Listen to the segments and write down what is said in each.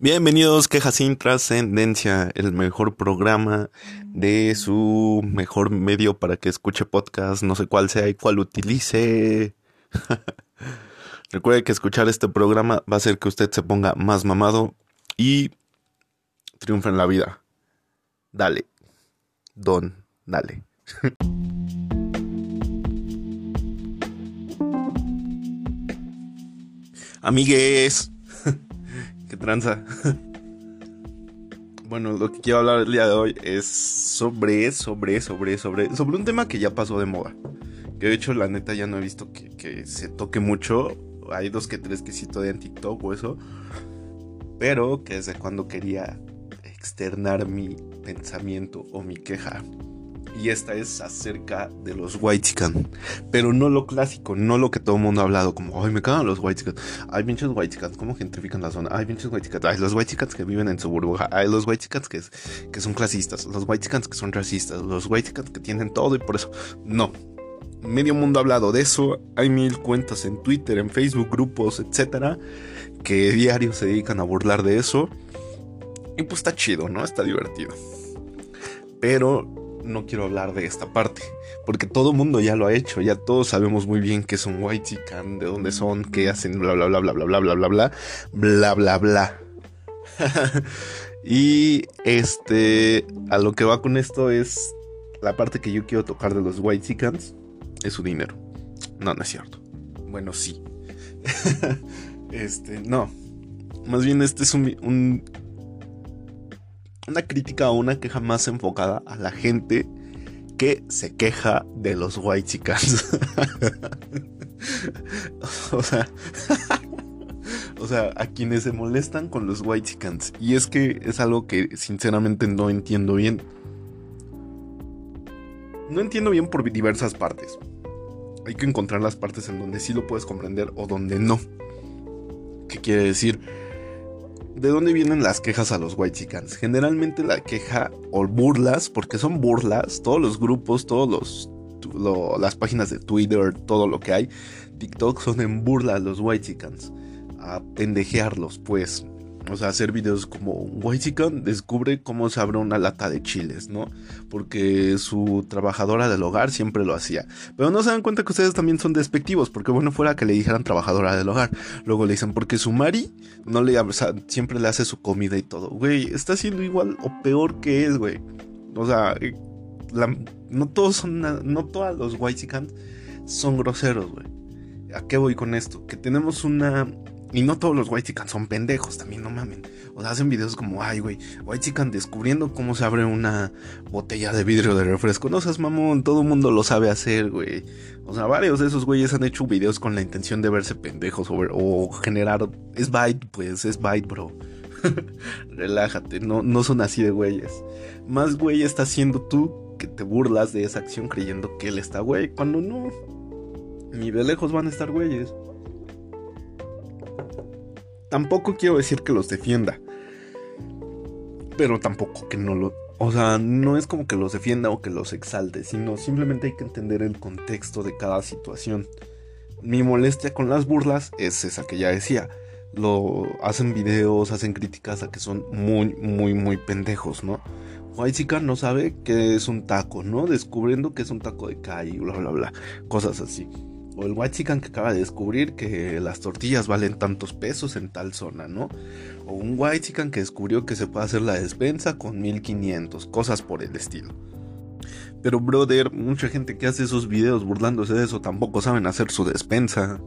Bienvenidos, Quejas sin Trascendencia, el mejor programa de su mejor medio para que escuche podcast, no sé cuál sea y cuál utilice. Recuerde que escuchar este programa va a hacer que usted se ponga más mamado y triunfe en la vida. Dale, don, dale. Amigues tranza. bueno, lo que quiero hablar el día de hoy es sobre, sobre, sobre, sobre, sobre un tema que ya pasó de moda. Que de hecho, la neta, ya no he visto que, se toque mucho. Hay dos que tres que sí todavía en TikTok o eso. Pero que desde cuando quería externar mi pensamiento o mi queja y esta es acerca de los Whitezican. Pero no lo clásico, no lo que todo el mundo ha hablado, como, ay, me cagan los Whitezican. Hay pinches Whitezican, ¿cómo gentrifican la zona? Hay pinches Whitezican, hay los Whitezican que viven en su burbuja, hay los Whitezican que, que son clasistas, los Whitezican que son racistas, los Whitezican que tienen todo y por eso, no. Medio mundo ha hablado de eso, hay mil cuentas en Twitter, en Facebook, grupos, etcétera, que diario se dedican a burlar de eso. Y pues está chido, ¿no? Está divertido. Pero no quiero hablar de esta parte, porque todo mundo ya lo ha hecho, ya todos sabemos muy bien que son white chican, de dónde son, qué hacen, bla bla bla bla bla bla bla bla bla bla bla bla. y este, a lo que va con esto es la parte que yo quiero tocar de los white chicans, es su dinero. No, no es cierto. Bueno, sí. este, no. Más bien este es un una crítica o una queja más enfocada a la gente que se queja de los white chicans. o sea, o sea, a quienes se molestan con los white chicans. Y es que es algo que sinceramente no entiendo bien. No entiendo bien por diversas partes. Hay que encontrar las partes en donde sí lo puedes comprender o donde no. ¿Qué quiere decir? ¿De dónde vienen las quejas a los white chickens? Generalmente la queja o burlas, porque son burlas, todos los grupos, todos los las páginas de Twitter, todo lo que hay, TikTok son en burla a los white chickens, a pendejearlos, pues. O sea, hacer videos como chicken descubre cómo se abre una lata de chiles, ¿no? Porque su trabajadora del hogar siempre lo hacía. Pero no se dan cuenta que ustedes también son despectivos, porque bueno, fuera que le dijeran trabajadora del hogar. Luego le dicen, porque su Mari no le, siempre le hace su comida y todo. Güey, está haciendo igual o peor que es, güey. O sea, eh, no todos son, no todos los chickens son groseros, güey. ¿A qué voy con esto? Que tenemos una y no todos los white chicken son pendejos, también no mamen. O sea, hacen videos como, ay, güey, white chicken descubriendo cómo se abre una botella de vidrio de refresco. No seas mamón, todo el mundo lo sabe hacer, güey. O sea, varios de esos güeyes han hecho videos con la intención de verse pendejos o, o generar. Es bite, pues, es bite, bro. Relájate, no, no son así de güeyes. Más güey está haciendo tú que te burlas de esa acción creyendo que él está güey, cuando no. Ni de lejos van a estar güeyes. Tampoco quiero decir que los defienda. Pero tampoco que no lo... O sea, no es como que los defienda o que los exalte, sino simplemente hay que entender el contexto de cada situación. Mi molestia con las burlas es esa que ya decía. Lo hacen videos, hacen críticas a que son muy, muy, muy pendejos, ¿no? White no sabe que es un taco, ¿no? Descubriendo que es un taco de calle, bla, bla, bla. Cosas así. O el white chicken que acaba de descubrir que las tortillas valen tantos pesos en tal zona, ¿no? O un white chicken que descubrió que se puede hacer la despensa con 1500, cosas por el estilo. Pero brother, mucha gente que hace esos videos burlándose de eso tampoco saben hacer su despensa.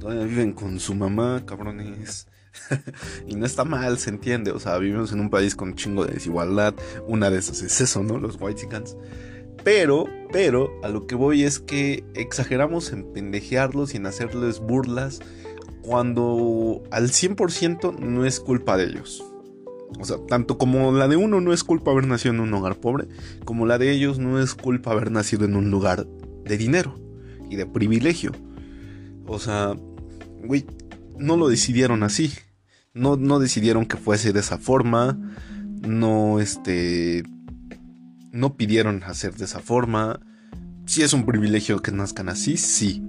Todavía viven con su mamá, cabrones. y no está mal, se entiende. O sea, vivimos en un país con un chingo de desigualdad. Una de esas es eso, ¿no? Los white. Pero, pero, a lo que voy es que exageramos en pendejearlos y en hacerles burlas cuando al 100% no es culpa de ellos. O sea, tanto como la de uno no es culpa haber nacido en un hogar pobre, como la de ellos no es culpa haber nacido en un lugar de dinero y de privilegio. O sea, güey, no lo decidieron así. No, no decidieron que fuese de esa forma. No, este, no pidieron hacer de esa forma. Si es un privilegio que nazcan así, sí.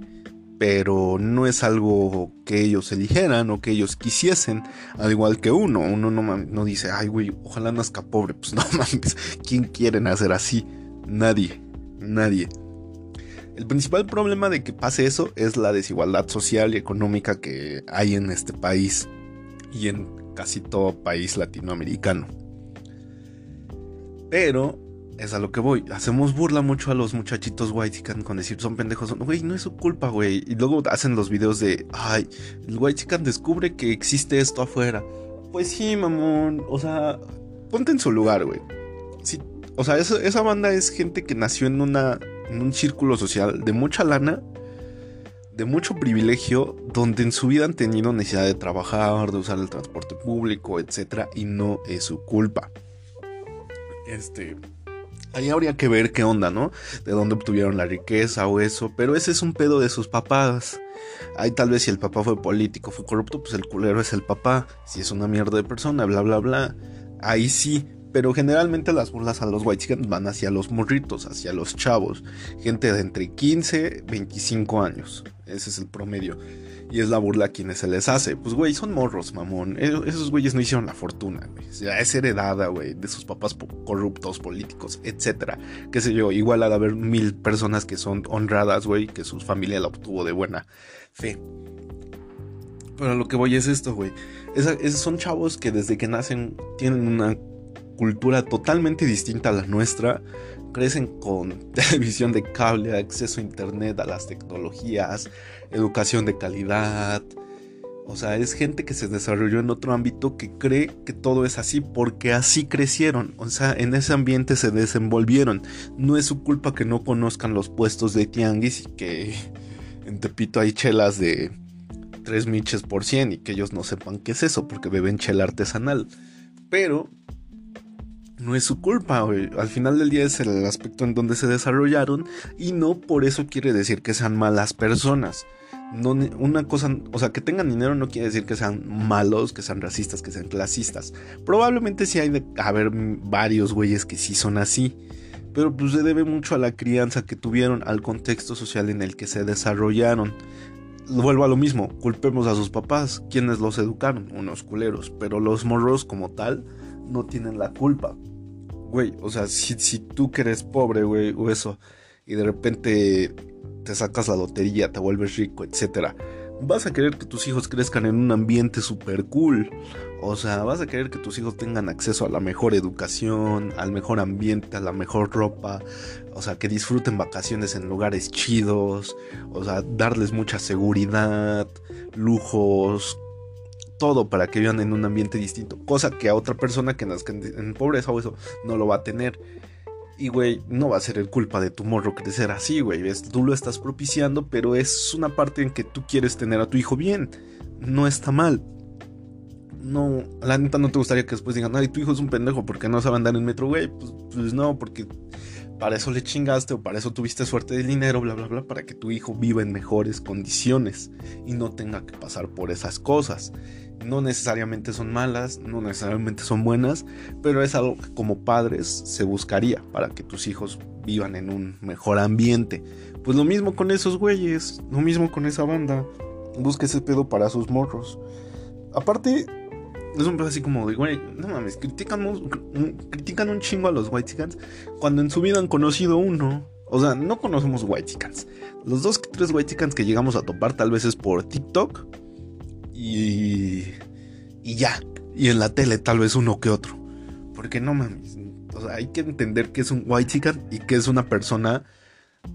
pero no es algo que ellos eligieran o que ellos quisiesen, al igual que uno. Uno no, dice, ay, güey, ojalá nazca pobre. Pues no mames, ¿quién quiere nacer así? Nadie, nadie. El principal problema de que pase eso es la desigualdad social y económica que hay en este país y en casi todo país latinoamericano. Pero es a lo que voy. Hacemos burla mucho a los muchachitos white con decir son pendejos. Güey, no es su culpa, güey. Y luego hacen los videos de, ay, el white descubre que existe esto afuera. Pues sí, mamón. O sea, ponte en su lugar, güey. Sí, o sea, esa banda es gente que nació en una en un círculo social de mucha lana, de mucho privilegio, donde en su vida han tenido necesidad de trabajar, de usar el transporte público, etc. Y no es su culpa. Este. Ahí habría que ver qué onda, ¿no? De dónde obtuvieron la riqueza o eso. Pero ese es un pedo de sus papás. Ahí tal vez si el papá fue político, fue corrupto, pues el culero es el papá. Si es una mierda de persona, bla, bla, bla. Ahí sí. Pero generalmente las burlas a los white van hacia los morritos, hacia los chavos. Gente de entre 15 25 años. Ese es el promedio. Y es la burla a quienes se les hace. Pues, güey, son morros, mamón. E-, esos güeyes no hicieron la fortuna, es heredada, güey, de sus papás corruptos, políticos, etc. Qué sé yo, igual ha de haber mil personas que son honradas, güey, que su familia la obtuvo de buena fe. Pero lo que voy es esto, güey. son chavos que desde que nacen tienen una cultura totalmente distinta a la nuestra, crecen con televisión de cable, acceso a internet, a las tecnologías, educación de calidad. O sea, es gente que se desarrolló en otro ámbito que cree que todo es así porque así crecieron. O sea, en ese ambiente se desenvolvieron. No es su culpa que no conozcan los puestos de tianguis y que en Tepito hay chelas de 3 miches por 100 y que ellos no sepan qué es eso porque beben chela artesanal. Pero no es su culpa, Al final del día es el aspecto en donde se desarrollaron y no por eso quiere decir que sean malas personas. No, una cosa, o sea, que tengan dinero no quiere decir que sean malos, que sean racistas, que sean clasistas. Probablemente sí hay de haber varios güeyes que sí son así. Pero pues se debe mucho a la crianza que tuvieron, al contexto social en el que se desarrollaron. Vuelvo a lo mismo, culpemos a sus papás, quienes los educaron, unos culeros, pero los morros como tal no tienen la culpa güey, o sea, si, tú que eres pobre, güey, o eso, y de repente te sacas la lotería, te vuelves rico, etcétera, vas a querer que tus hijos crezcan en un ambiente súper cool. O sea, vas a querer que tus hijos tengan acceso a la mejor educación, al mejor ambiente, a la mejor ropa. O sea, que disfruten vacaciones en lugares chidos. O sea, darles mucha seguridad, lujos, todo para que vivan en un ambiente distinto. Cosa que a otra persona que nazca en pobreza o eso no lo va a tener. Y, güey, no va a ser el culpa de tu morro crecer así, güey. Tú lo estás propiciando, pero es una parte en que tú quieres tener a tu hijo bien. No está mal. No, la neta no te gustaría que después digan, ay, tu hijo es un pendejo porque no sabe andar en metro, güey. Pues, pues no, porque para eso le chingaste o para eso tuviste suerte de dinero, bla, bla, bla, para que tu hijo viva en mejores condiciones y no tenga que pasar por esas cosas. No necesariamente son malas, no necesariamente son buenas, pero es algo que como padres se buscaría para que tus hijos vivan en un mejor ambiente. Pues lo mismo con esos güeyes, lo mismo con esa banda. Busca ese pedo para sus morros. Aparte, es un pedo así como de, güey, no mames, critican, un chingo a los white cuando en su vida han conocido uno. O sea, no conocemos white Los dos, tres white que llegamos a topar tal vez es por TikTok y, y ya. Y en la tele tal vez uno que otro. Porque no mames. O sea, hay que entender que es un white chican y que es una persona.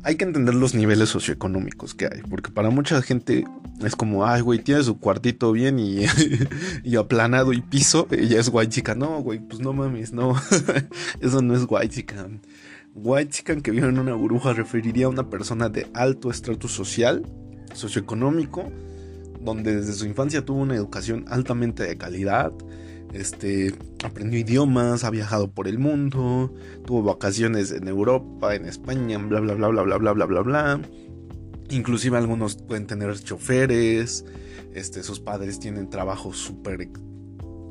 Hay que entender los niveles socioeconómicos que hay. Porque para mucha gente es como, ay, güey, tiene su cuartito bien y, y aplanado y piso. Ella es white chican. No, güey, pues no mames, no. Eso no es white chican. White chican que vive en una burbuja referiría a una persona de alto estrato social, socioeconómico donde desde su infancia tuvo una educación altamente de calidad, este, aprendió idiomas, ha viajado por el mundo, tuvo vacaciones en Europa, en España, bla bla bla bla bla bla bla bla bla. Inclusive algunos pueden tener choferes, este, sus padres tienen trabajos súper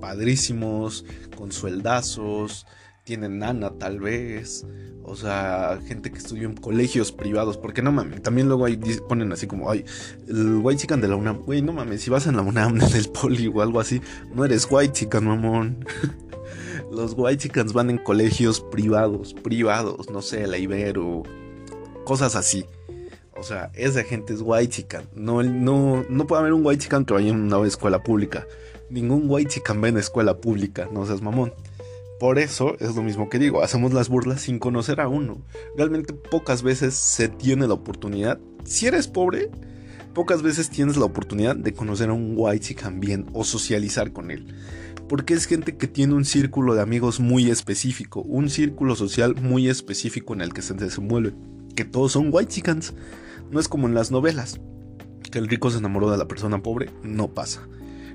padrísimos, con sueldazos, tienen nana tal vez. O sea, gente que estudió en colegios privados. Porque no mames, también luego ahí ponen así como, ay, el white chican de la UNAM. Güey, no mames, si vas en la UNAM, en el poli o algo así, no eres white chican, mamón. Los white chicans van en colegios privados, privados, no sé, la Ibero, cosas así. O sea, esa gente es white chican. No, no, no puede haber un white chican que vaya en una escuela pública. Ningún white chican va en escuela pública, no seas mamón. Por eso es lo mismo que digo, hacemos las burlas sin conocer a uno. Realmente pocas veces se tiene la oportunidad. Si eres pobre, pocas veces tienes la oportunidad de conocer a un white bien o socializar con él porque es gente que tiene un círculo de amigos muy específico, un círculo social muy específico en el que se desenvuelve, que todos son white chickens. No es como en las novelas, que el rico se enamoró de la persona pobre, no pasa.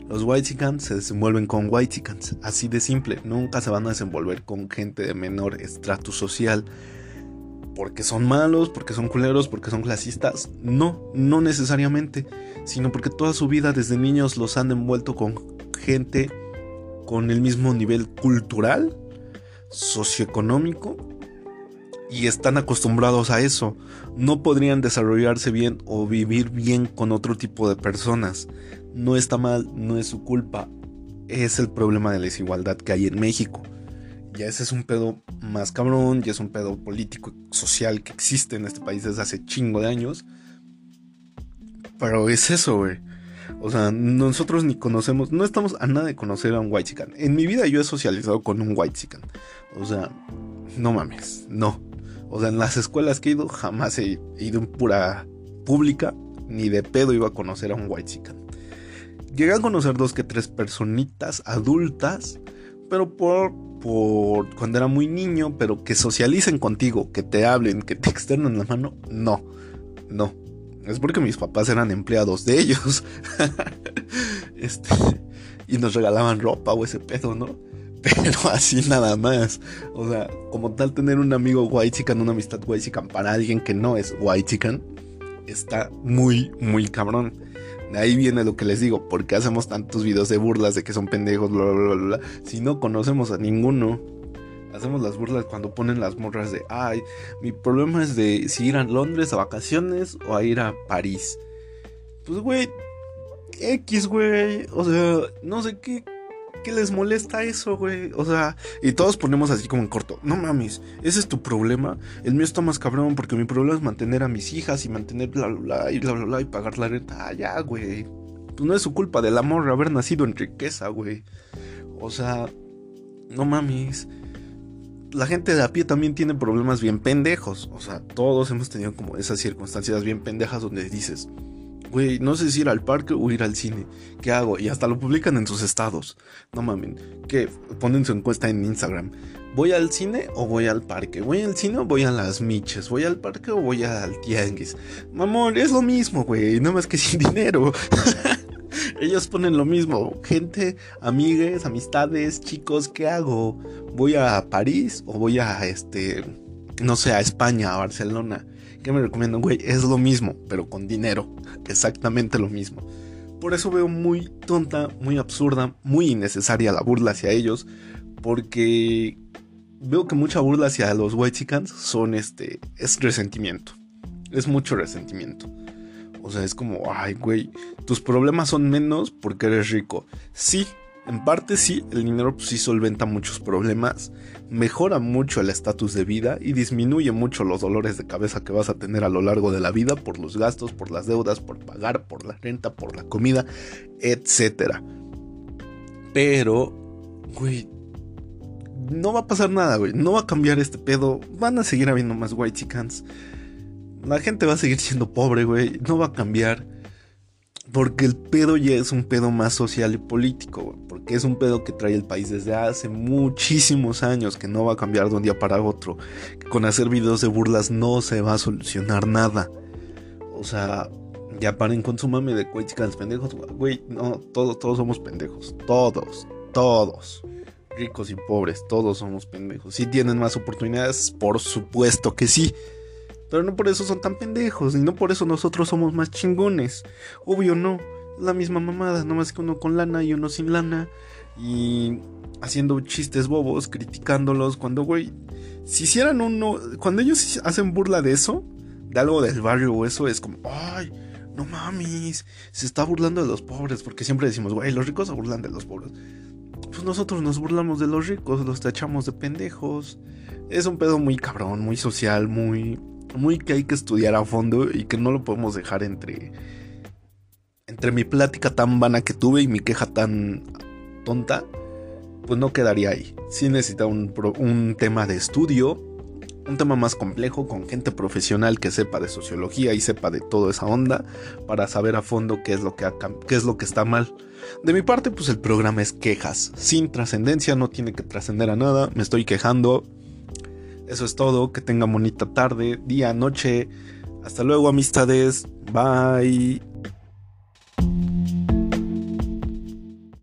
Los white chickens se desenvuelven con white chickens, así de simple, nunca se van a desenvolver con gente de menor estrato social. Porque son malos, porque son culeros, porque son clasistas. No, no necesariamente, sino porque toda su vida desde niños los han envuelto con gente con el mismo nivel cultural, socioeconómico y están acostumbrados a eso. No podrían desarrollarse bien o vivir bien con otro tipo de personas. No está mal, no es su culpa. Es el problema de la desigualdad que hay en México. Ya ese es un pedo más cabrón, ya es un pedo político y social que existe en este país desde hace chingo de años. Pero es eso, güey. O sea, nosotros ni conocemos, no estamos a nada de conocer a un white chican. En mi vida yo he socializado con un white chican. O sea, no mames, no. O sea, en las escuelas que he ido jamás he ido en pura pública, ni de pedo iba a conocer a un white chican. Llegué a conocer dos que tres personitas adultas, pero por, por cuando era muy niño, pero que socialicen contigo, que te hablen, que te externen la mano, no, no. Es porque mis papás eran empleados de ellos. este, y nos regalaban ropa o ese pedo, ¿no? Pero así nada más. O sea, como tal, tener un amigo white chican, una amistad white chican para alguien que no es white chican, está muy, muy cabrón. De ahí viene lo que les digo, ¿por qué hacemos tantos videos de burlas de que son pendejos, bla, bla, bla, bla, si no conocemos a ninguno? hacemos las burlas cuando ponen las morras de, ay, mi problema es de si ir a Londres a vacaciones o a ir a París. Pues, güey, X, güey. O sea, no sé qué, qué les molesta eso, güey. O sea, y todos ponemos así como en corto, no mames, ese es tu problema. El mío está más cabrón porque mi problema es mantener a mis hijas y mantener bla, bla, bla, y bla, bla, y pagar la renta. Ah, ya, güey. Pues no es su culpa del amor haber nacido en riqueza, güey. O sea, no mames la gente de a pie también tiene problemas bien pendejos. O sea, todos hemos tenido como esas circunstancias bien pendejas donde dices, güey, no sé si ir al parque o ir al cine. ¿Qué hago? Y hasta lo publican en sus estados. No mamen. Que ponen su encuesta en Instagram. ¿Voy al cine o voy al parque? ¿Voy al cine o voy a las miches? ¿Voy al parque o voy al tianguis? Mamón, es lo mismo, güey. Nada más que sin dinero. Ellos ponen lo mismo. Gente, amigues, amistades, chicos, ¿qué hago? ¿Voy a París o voy a este, no sé, a España, a Barcelona? ¿Qué me recomiendan, güey? Es lo mismo, pero con dinero. Exactamente lo mismo. Por eso veo muy tonta, muy absurda, muy innecesaria la burla hacia ellos. Porque veo que mucha burla hacia los white chickens son este. es resentimiento. Es mucho resentimiento. O sea, es como, ay, güey, tus problemas son menos porque eres rico. Sí, en parte sí, el dinero pues, sí solventa muchos problemas, mejora mucho el estatus de vida y disminuye mucho los dolores de cabeza que vas a tener a lo largo de la vida por los gastos, por las deudas, por pagar, por la renta, por la comida, etc. Pero, güey, no va a pasar nada, güey. No va a cambiar este pedo. Van a seguir habiendo más white chickens. La gente va a seguir siendo pobre, güey. No va a cambiar. Porque el pedo ya es un pedo más social y político, güey. Porque es un pedo que trae el país desde hace muchísimos años. Que no va a cambiar de un día para otro. Que con hacer videos de burlas no se va a solucionar nada. O sea, ya paren con su mame de güey, pendejos. Güey, no, todos, todos somos pendejos. Todos, todos. Ricos y pobres, todos somos pendejos. Si tienen más oportunidades, por supuesto que sí. Pero no por eso son tan pendejos, y no por eso nosotros somos más chingones. Obvio no, la misma mamada, nomás que uno con lana y uno sin lana. y haciendo chistes bobos, criticándolos, cuando, güey, si hicieran uno, cuando ellos hacen burla de eso, de algo del barrio o eso, es como, ay, no mames, se está burlando de los pobres, porque siempre decimos, güey, los ricos se burlan de los pobres. Pues nosotros nos burlamos de los ricos, los tachamos de pendejos. Es un pedo muy cabrón, muy social, muy, muy que hay que estudiar a fondo y que no lo podemos dejar entre, entre mi plática tan vana que tuve y mi queja tan tonta pues no quedaría ahí. Sí necesita un, tema de estudio, un tema más complejo con gente profesional que sepa de sociología y sepa de toda esa onda para saber a fondo qué es lo que, qué es lo que está mal. De mi parte, pues el programa es quejas, sin trascendencia, no tiene que trascender a nada, me estoy quejando. Eso es todo, que tengan bonita tarde, día, noche. Hasta luego amistades, bye.